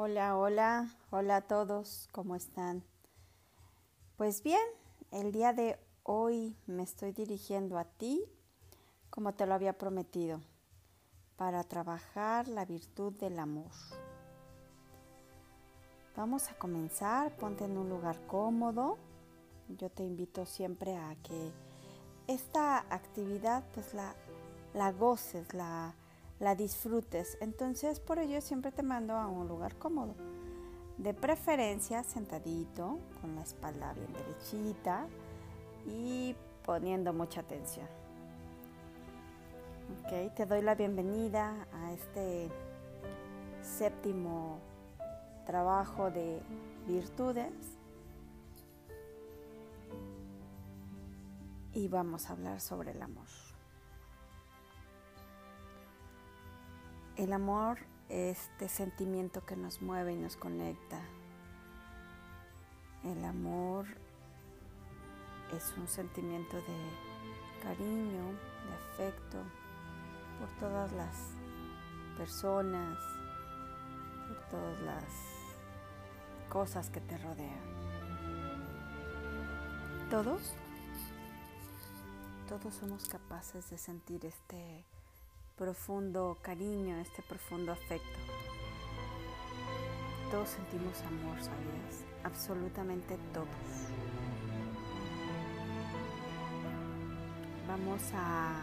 Hola, hola, hola a todos, ¿cómo están? Pues bien, el día de hoy me estoy dirigiendo a ti, como te lo había prometido, para trabajar la virtud del amor. Vamos a comenzar, ponte en un lugar cómodo. Yo te invito siempre a que esta actividad pues la, la goces, la, la disfrutes. Entonces por ello siempre te mando a un lugar cómodo. De preferencia sentadito, con la espalda bien derechita y poniendo mucha atención. Ok, te doy la bienvenida a este séptimo trabajo de virtudes. Y vamos a hablar sobre el amor. El amor es este sentimiento que nos mueve y nos conecta. El amor es un sentimiento de cariño, de afecto por todas las personas, por todas las cosas que te rodean. Todos, todos somos capaces de sentir este profundo cariño, este profundo afecto. Todos sentimos amor, ¿sabías? Absolutamente todos. Vamos a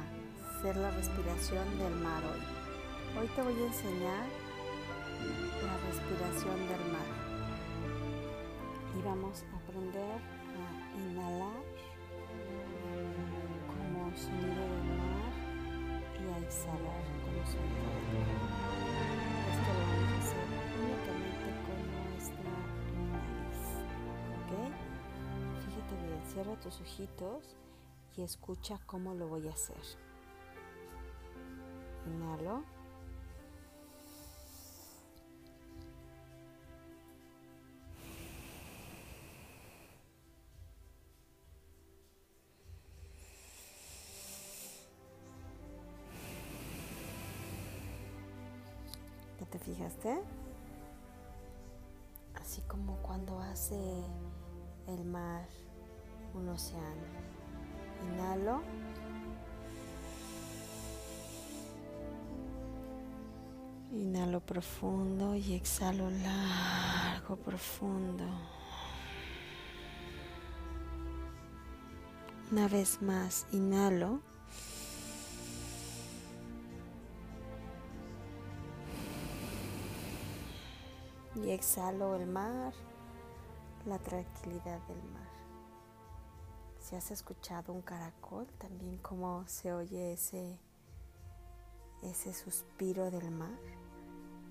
hacer la respiración del mar hoy. Hoy te voy a enseñar la respiración del mar. Y vamos a aprender a inhalar como sonido del exhalar como sonido Esto lo vamos a hacer únicamente con nuestra nariz. ¿Ok? Fíjate bien, cierra tus ojitos y escucha cómo lo voy a hacer. Inhalo. ¿Te fijaste? Así como cuando hace el mar un océano. Inhalo. Inhalo profundo y exhalo largo, profundo. Una vez más, inhalo. Y exhalo el mar, la tranquilidad del mar. Si has escuchado un caracol, también como se oye ese, ese suspiro del mar,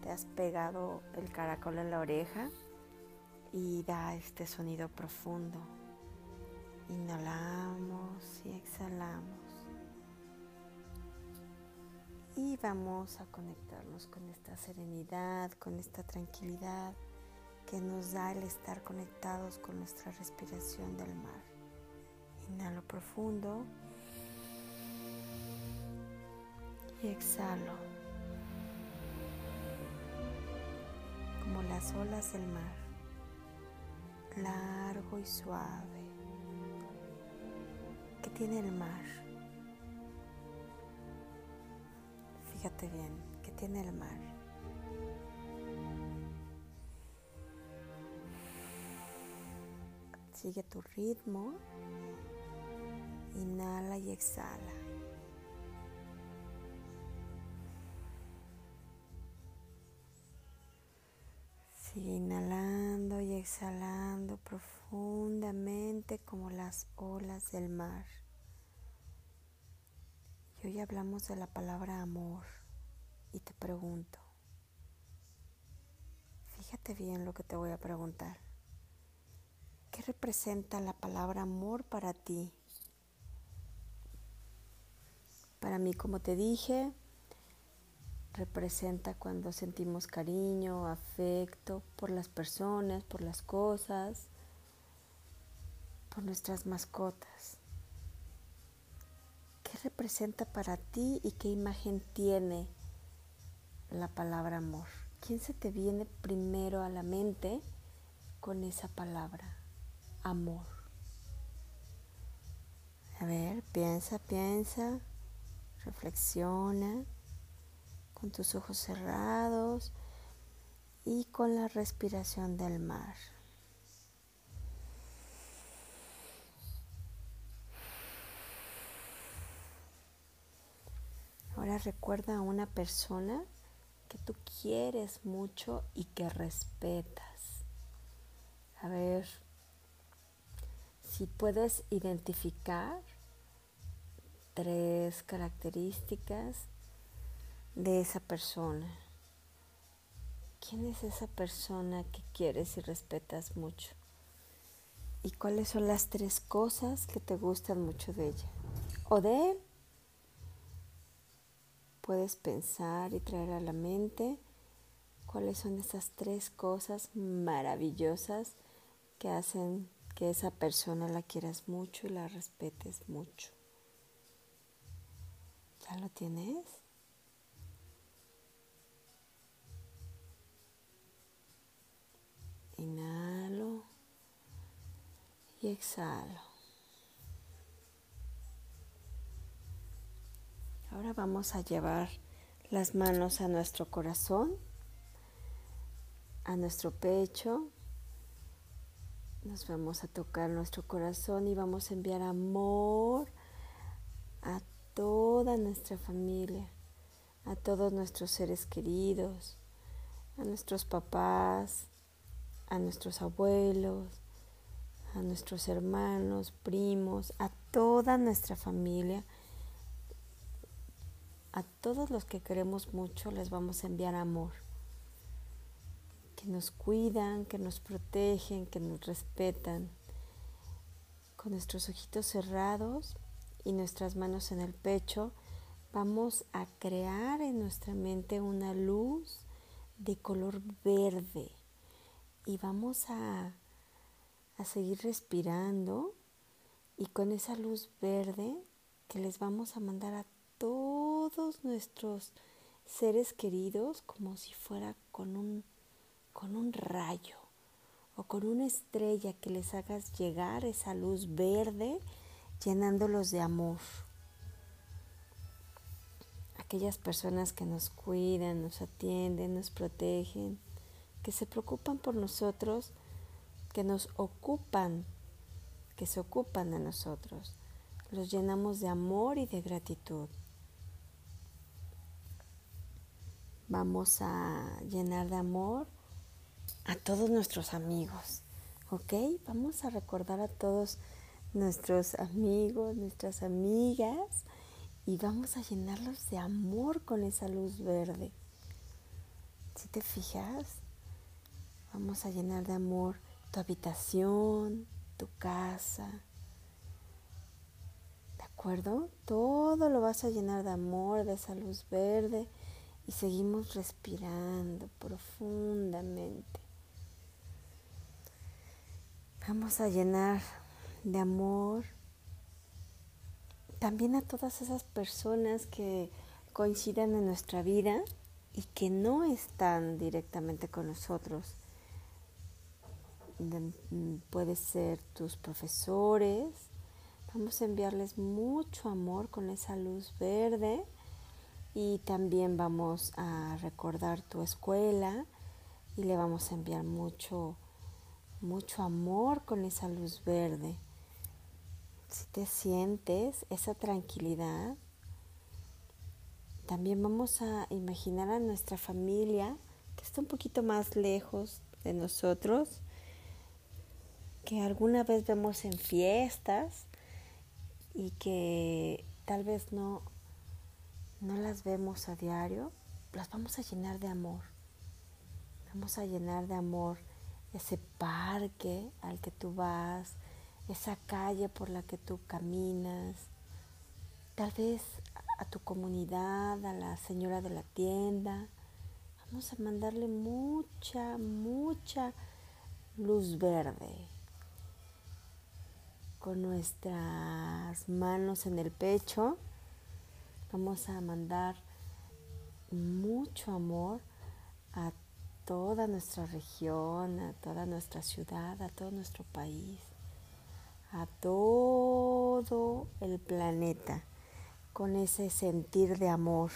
te has pegado el caracol en la oreja y da este sonido profundo. Inhalamos y exhalamos. Y vamos a conectarnos con esta serenidad, con esta tranquilidad que nos da el estar conectados con nuestra respiración del mar. Inhalo profundo y exhalo como las olas del mar, largo y suave. ¿Qué tiene el mar? Fíjate bien, ¿qué tiene el mar? Sigue tu ritmo. Inhala y exhala. Sigue inhalando y exhalando profundamente como las olas del mar. Hoy hablamos de la palabra amor y te pregunto, fíjate bien lo que te voy a preguntar. ¿Qué representa la palabra amor para ti? Para mí, como te dije, representa cuando sentimos cariño, afecto por las personas, por las cosas, por nuestras mascotas representa para ti y qué imagen tiene la palabra amor? ¿quién se te viene primero a la mente con esa palabra? Amor. A ver, piensa, piensa, reflexiona con tus ojos cerrados y con la respiración del mar. Ahora recuerda a una persona que tú quieres mucho y que respetas. A ver si puedes identificar tres características de esa persona. ¿Quién es esa persona que quieres y respetas mucho? ¿Y cuáles son las tres cosas que te gustan mucho de ella? ¿O de él? Puedes pensar y traer a la mente cuáles son esas tres cosas maravillosas que hacen que esa persona la quieras mucho y la respetes mucho. ¿Ya lo tienes? Inhalo y exhalo. Ahora vamos a llevar las manos a nuestro corazón, a nuestro pecho. Nos vamos a tocar nuestro corazón y vamos a enviar amor a toda nuestra familia, a todos nuestros seres queridos, a nuestros papás, a nuestros abuelos, a nuestros hermanos, primos, a toda nuestra familia a todos los que queremos mucho les vamos a enviar amor, que nos cuidan, que nos protegen, que nos respetan. Con nuestros ojitos cerrados y nuestras manos en el pecho, vamos a crear en nuestra mente una luz de color verde y vamos a, a seguir respirando y con esa luz verde que les vamos a mandar a todos nuestros seres queridos como si fuera con un, con un rayo o con una estrella que les hagas llegar esa luz verde llenándolos de amor. Aquellas personas que nos cuidan, nos atienden, nos protegen, que se preocupan por nosotros, que nos ocupan, que se ocupan de nosotros. Los llenamos de amor y de gratitud. Vamos a llenar de amor a todos nuestros amigos, ¿ok? Vamos a recordar a todos nuestros amigos, nuestras amigas y vamos a llenarlos de amor con esa luz verde. Si te fijas, vamos a llenar de amor tu habitación, tu casa. ¿De acuerdo? Todo lo vas a llenar de amor, de esa luz verde y seguimos respirando profundamente. Vamos a llenar de amor también a todas esas personas que coinciden en nuestra vida y que no están directamente con nosotros. Puede ser tus profesores. Vamos a enviarles mucho amor con esa luz verde y también vamos a recordar tu escuela y le vamos a enviar mucho, mucho amor con esa luz verde. Si te sientes esa tranquilidad, también vamos a imaginar a nuestra familia que está un poquito más lejos de nosotros, que alguna vez vemos en fiestas y que tal vez no no las vemos a diario, las vamos a llenar de amor. Vamos a llenar de amor ese parque al que tú vas, esa calle por la que tú caminas, tal vez a tu comunidad, a la señora de la tienda. Vamos a mandarle mucha, mucha luz verde con nuestras manos en el pecho Vamos a mandar mucho amor a toda nuestra región, a toda nuestra ciudad, a todo nuestro país, a todo el planeta, con ese sentir de amor,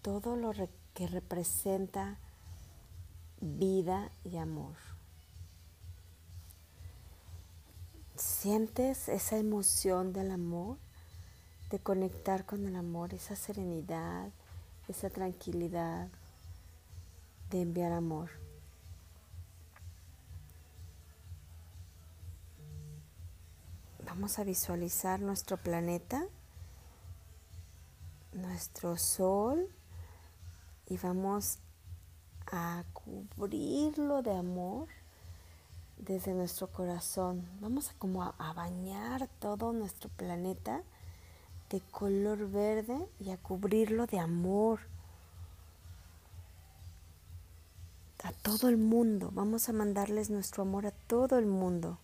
todo lo que representa vida y amor. ¿Sientes esa emoción del amor? De conectar con el amor, esa serenidad, esa tranquilidad, de enviar amor. Vamos a visualizar nuestro planeta, nuestro sol, y vamos a cubrirlo de amor desde nuestro corazón. Vamos a como a, bañar todo nuestro planeta de color verde y a cubrirlo de amor. A todo el mundo. Vamos a mandarles nuestro amor a todo el mundo.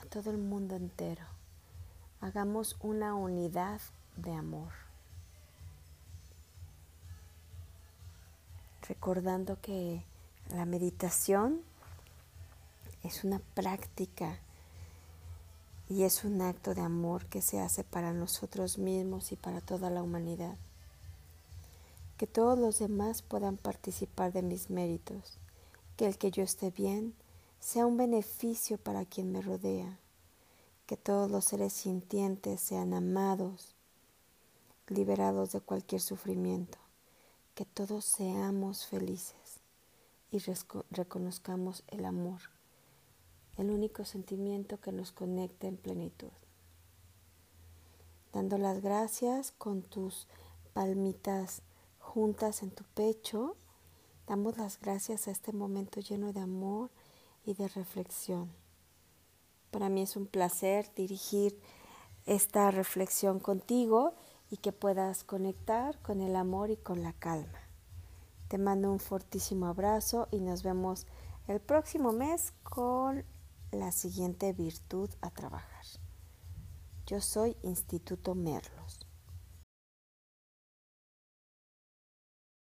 A todo el mundo entero. Hagamos una unidad de amor. Recordando que la meditación es una práctica y es un acto de amor que se hace para nosotros mismos y para toda la humanidad. Que todos los demás puedan participar de mis méritos, que el que yo esté bien sea un beneficio para quien me rodea, que todos los seres sintientes sean amados, liberados de cualquier sufrimiento, que todos seamos felices y reconozcamos el amor el único sentimiento que nos conecta en plenitud. Dando las gracias con tus palmitas juntas en tu pecho, damos las gracias a este momento lleno de amor y de reflexión. Para mí es un placer dirigir esta reflexión contigo y que puedas conectar con el amor y con la calma. Te mando un fortísimo abrazo y nos vemos el próximo mes con la siguiente virtud a trabajar. Yo soy Instituto Merlos.